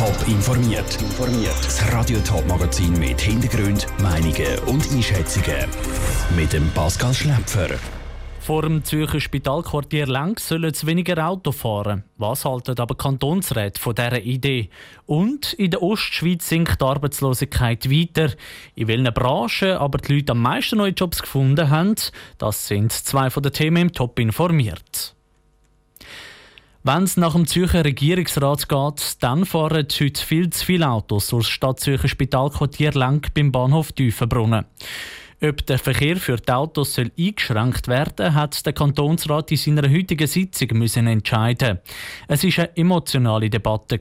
Top informiert. Das Radio Top Magazin mit Hintergrund, Meinungen und Einschätzungen mit dem Pascal Schläpfer. Vor dem Zürcher Spitalquartier Lenk sollen es weniger Auto fahren. Was halten aber Kantonsräte von dieser Idee? Und in der Ostschweiz sinkt die Arbeitslosigkeit weiter. In welchen Branchen aber die Leute am meisten neue Jobs gefunden haben, das sind zwei von den Themen im Top informiert. Wenn es nach dem Zürcher Regierungsrat geht, dann fahren heute viel zu viele Autos durch das Stadtzürcher Spitalquartier Lenk beim Bahnhof Tiefenbrunnen. Ob der Verkehr für die Autos soll eingeschränkt werden hat der Kantonsrat in seiner heutigen Sitzung müssen entscheiden. Es war eine emotionale Debatte.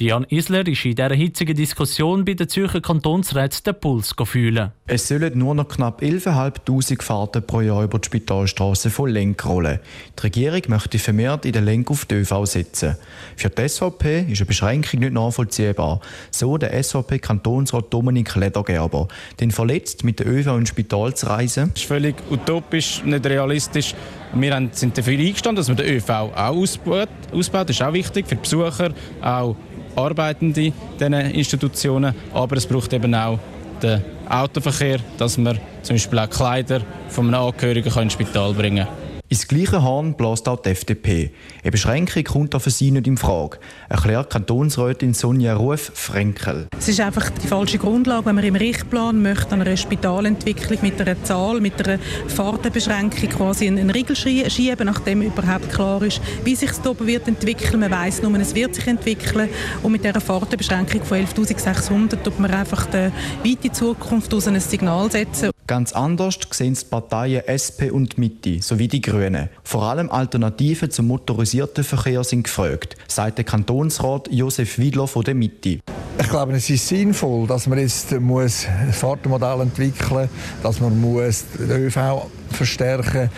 Jan Isler ist in dieser hitzigen Diskussion bei der Zürcher Kantonsrat den Puls fühlen. Es sollen nur noch knapp 11.500 Fahrten pro Jahr über die Spitalstraße von Lenk rollen. Die Regierung möchte vermehrt in den Lenk auf die ÖV setzen. Für die SVP ist eine Beschränkung nicht nachvollziehbar. So der SVP-Kantonsrat Dominik Ledergerber. Denn verletzt mit der ÖV ÖV ins Spital zu reisen. Das ist völlig utopisch, nicht realistisch. Wir sind dafür eingestanden, dass man den ÖV auch ausbaut. ausbaut. Das ist auch wichtig für Besucher, auch Arbeitende in diesen Institutionen. Aber es braucht eben auch den Autoverkehr, dass man zum Beispiel auch Kleider von einem Angehörigen ins Spital bringen kann. Ins gleiche Horn bläst auch die FDP. Eine Beschränkung kommt da sie nicht in Frage, erklärt Kantonsrätin Sonja Ruf-Frenkel. Es ist einfach die falsche Grundlage, wenn man im Richtplan möchte an einer Spitalentwicklung mit einer Zahl, mit einer Fahrtenbeschränkung quasi einen Riegel schieben, nachdem überhaupt klar ist, wie sich es oben wird entwickeln. Man weiß nur, es wird sich entwickeln und mit dieser Fahrtenbeschränkung von 11.600 tut man einfach die weite Zukunft aus ein Signal setzen. Ganz anders sehen die Parteien SP und Mitte sowie die Grünen. Vor allem Alternativen zum motorisierten Verkehr sind gefragt, sagt der Kantonsrat Josef Widler von der Mitte. Ich glaube, es ist sinnvoll, dass man jetzt muss ein Fahrtenmodell entwickeln muss, dass man muss den ÖV verstärken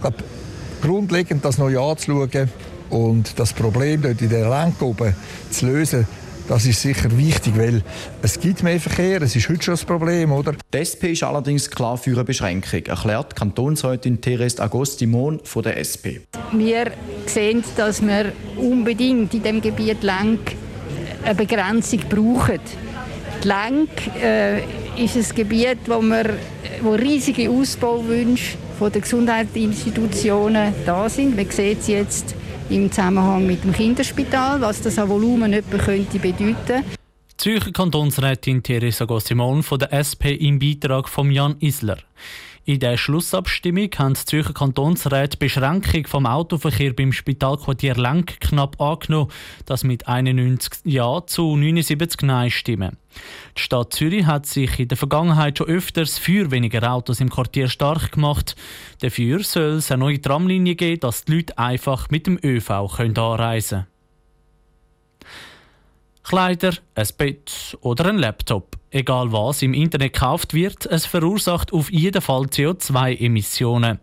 muss. Grundlegend das neu anzuschauen und das Problem dort in der Lenk oben zu lösen, das ist sicher wichtig, weil es gibt mehr Verkehr, es ist heute schon das Problem, oder? Die SP ist allerdings klar für eine Beschränkung, erklärt Kantonsrätin Therese Agostimon von der SP. Wir sehen, dass wir unbedingt in dem Gebiet Lenk eine Begrenzung brauchen. Die Lenk äh, ist ein Gebiet, wo, wir, wo riesige Ausbauwünsche von den Gesundheitsinstitutionen da sind. Man sieht es jetzt im Zusammenhang mit dem Kinderspital, was das an Volumen etwa könnte bedeuten. Zürcher Kantonsrätin Theresa Gossimon von der SP im Beitrag von Jan Isler. In der Schlussabstimmung haben die Zürcher Kantonsräte die Beschränkung vom Autoverkehr beim Spitalquartier Lenk knapp angenommen, das mit 91 Ja zu 79 Nein stimmen. Die Stadt Zürich hat sich in der Vergangenheit schon öfters für weniger Autos im Quartier stark gemacht. Dafür soll es eine neue Tramlinie geben, dass die Leute einfach mit dem ÖV anreisen können. Kleider, ein Bett oder ein Laptop. Egal was im Internet gekauft wird, es verursacht auf jeden Fall CO2-Emissionen.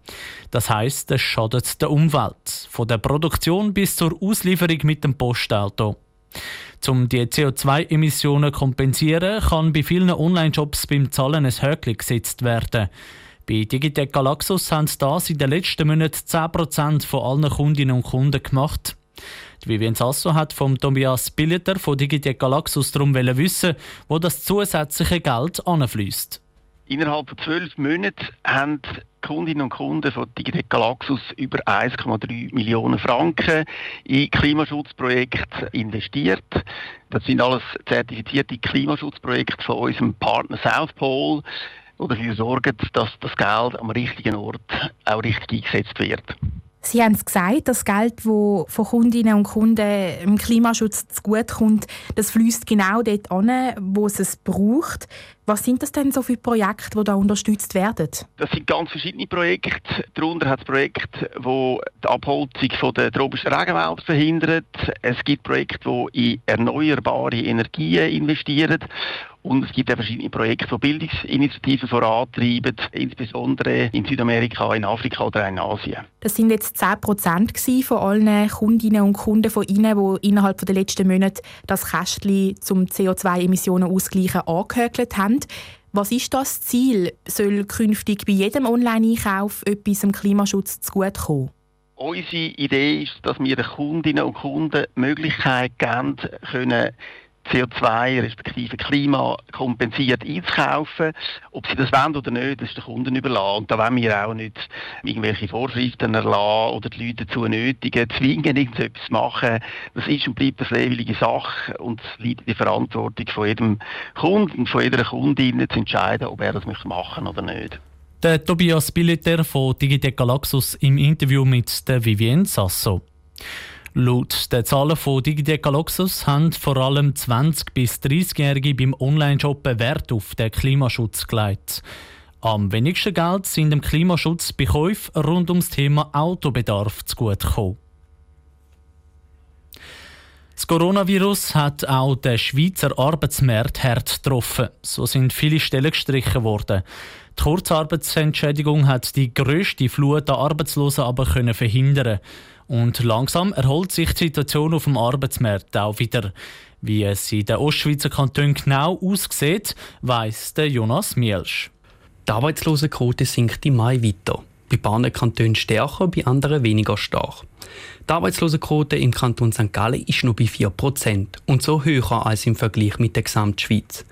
Das heißt, es schadet der Umwelt. Von der Produktion bis zur Auslieferung mit dem Postauto. Um die CO2-Emissionen zu kompensieren, kann bei vielen Online-Shops beim Zahlen ein Höckchen gesetzt werden. Bei Digitec Galaxus haben das in den letzten Monaten 10% von allen Kundinnen und Kunden gemacht. Die Vivian Sasso hat vom Tobias Billeter von Digitec Galaxus darum wissen, wo das zusätzliche Geld anfließt. Innerhalb von zwölf Monaten haben Kundinnen und Kunden von Digitec Galaxus über 1,3 Millionen Franken in Klimaschutzprojekte investiert. Das sind alles zertifizierte Klimaschutzprojekte von unserem Partner South Pole, die dafür sorgen, dass das Geld am richtigen Ort auch richtig eingesetzt wird. Sie haben es gesagt, das Geld, das von Kundinnen und Kunden im Klimaschutz zugutekommt, das fließt genau dort an, wo es es braucht. Was sind das denn so für Projekte, die da unterstützt werden? Das sind ganz verschiedene Projekte. Darunter hat es Projekte, die die Abholzung der tropischen Regenwälder verhindern. Es gibt Projekte, die in erneuerbare Energien investieren. Und es gibt auch verschiedene Projekte, die Bildungsinitiativen vorantreiben, insbesondere in Südamerika, in Afrika oder in Asien. Das sind jetzt 10 Prozent von allen Kundinnen und Kunden von Ihnen, die innerhalb der letzten Monate das Kästchen zum CO2-Emissionen ausgleichen angehökelt haben. Was ist das Ziel? Soll künftig bei jedem Online-Einkauf etwas im Klimaschutz zugutekommen? Unsere Idee ist, dass wir den Kundinnen und Kunden Möglichkeit geben können, CO2 respektive Klima kompensiert einzukaufen. Ob sie das wollen oder nicht, das ist den Kunden überlassen. Und da wollen wir auch nicht irgendwelche Vorschriften erlassen oder die Leute dazu nötigen, zwingen, irgendetwas zu machen. Das ist und bleibt eine freiwillige Sache und es liegt in der Verantwortung von jedem Kunden und von jeder Kundin zu entscheiden, ob er das machen oder nicht. Der Tobias Billeter von Digitec Galaxus im Interview mit der Vivienne Sasso. Laut den Zahlen von Digitec Galaxus haben vor allem 20- bis 30-Jährige beim Online-Shoppen Wert auf den Klimaschutz gelegt. Am wenigsten Geld sind dem Klimaschutz bei Käufen rund ums Thema Autobedarf zugutegekommen. Das Coronavirus hat auch den Schweizer Arbeitsmarkt hart getroffen. So sind viele Stellen gestrichen worden. Die Kurzarbeitsentschädigung hat die grösste Flut an Arbeitslosen aber können verhindern. Und langsam erholt sich die Situation auf dem Arbeitsmarkt auch wieder. Wie es in den Ostschweizer Kantonen genau aussieht, weiss Jonas Mielsch. Die Arbeitslosenquote sinkt im Mai weiter. Bei einigen Kantonen stärker, bei anderen weniger stark. Die Arbeitslosenquote im Kanton St. Gallen ist nur bei 4% und so höher als im Vergleich mit der Gesamtschweiz.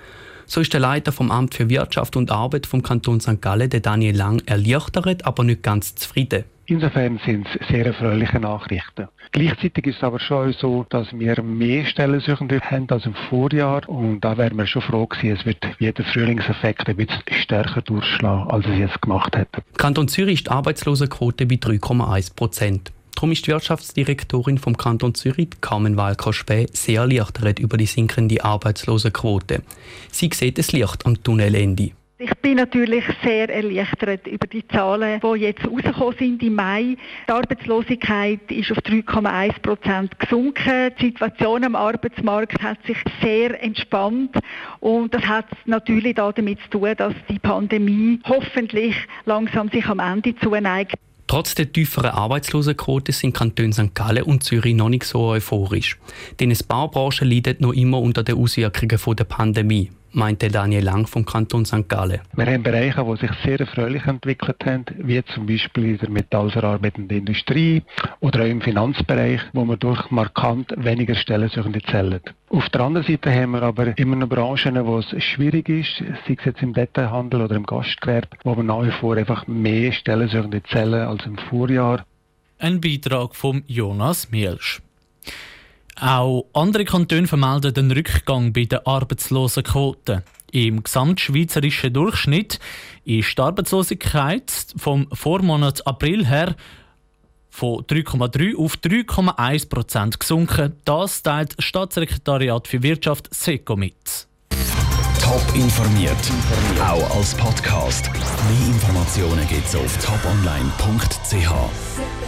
So ist der Leiter vom Amt für Wirtschaft und Arbeit vom Kanton St. Gallen, der Daniel Lang, erleichtert, aber nicht ganz zufrieden. Insofern sind es sehr erfreuliche Nachrichten. Gleichzeitig ist es aber schon so, dass wir mehr Stellensuchende haben als im Vorjahr und da wären wir schon froh gewesen, es wird wie der Frühlingseffekt ein bisschen stärker durchschlagen, als es jetzt gemacht hätte. Kanton Zürich ist die Arbeitslosenquote bei 3,1 Prozent. Darum ist die Wirtschaftsdirektorin vom Kanton Zürich, Carmen Walker-Späh, sehr erleichtert über die sinkende Arbeitslosenquote. Sie sieht das Licht am Tunnelende. Ich bin natürlich sehr erleichtert über die Zahlen, die jetzt rausgekommen sind im Mai. Die Arbeitslosigkeit ist auf 3,1 Prozent gesunken. Die Situation am Arbeitsmarkt hat sich sehr entspannt und das hat natürlich damit zu tun, dass die Pandemie hoffentlich langsam sich am Ende zuneigt. Trotz der tieferen Arbeitslosenquote sind Kantone St. Gallen und Zürich noch nicht so euphorisch. Denn die Baubranche leidet noch immer unter den Auswirkungen der Pandemie meinte Daniel Lang vom Kanton St. Gallen. Wir haben Bereiche, die sich sehr erfreulich entwickelt haben, wie zum Beispiel in der metallverarbeitenden Industrie oder auch im Finanzbereich, wo man durch markant weniger Stellensuchende zählen. Auf der anderen Seite haben wir aber immer noch Branchen, wo es schwierig ist, sei es jetzt im Detailhandel oder im Gastgewerbe, wo wir nach wie vor einfach mehr Stellensuchende zählen als im Vorjahr. Ein Beitrag von Jonas Mielsch. Auch andere Kantone vermelden den Rückgang bei der Arbeitslosenquote. Im gesamtschweizerischen Durchschnitt ist die Arbeitslosigkeit vom Vormonat April her von 3,3 auf 3,1 Prozent gesunken. Das teilt das Staatssekretariat für Wirtschaft SECO mit. Top informiert, auch als Podcast. Mehr Informationen gibt es auf toponline.ch.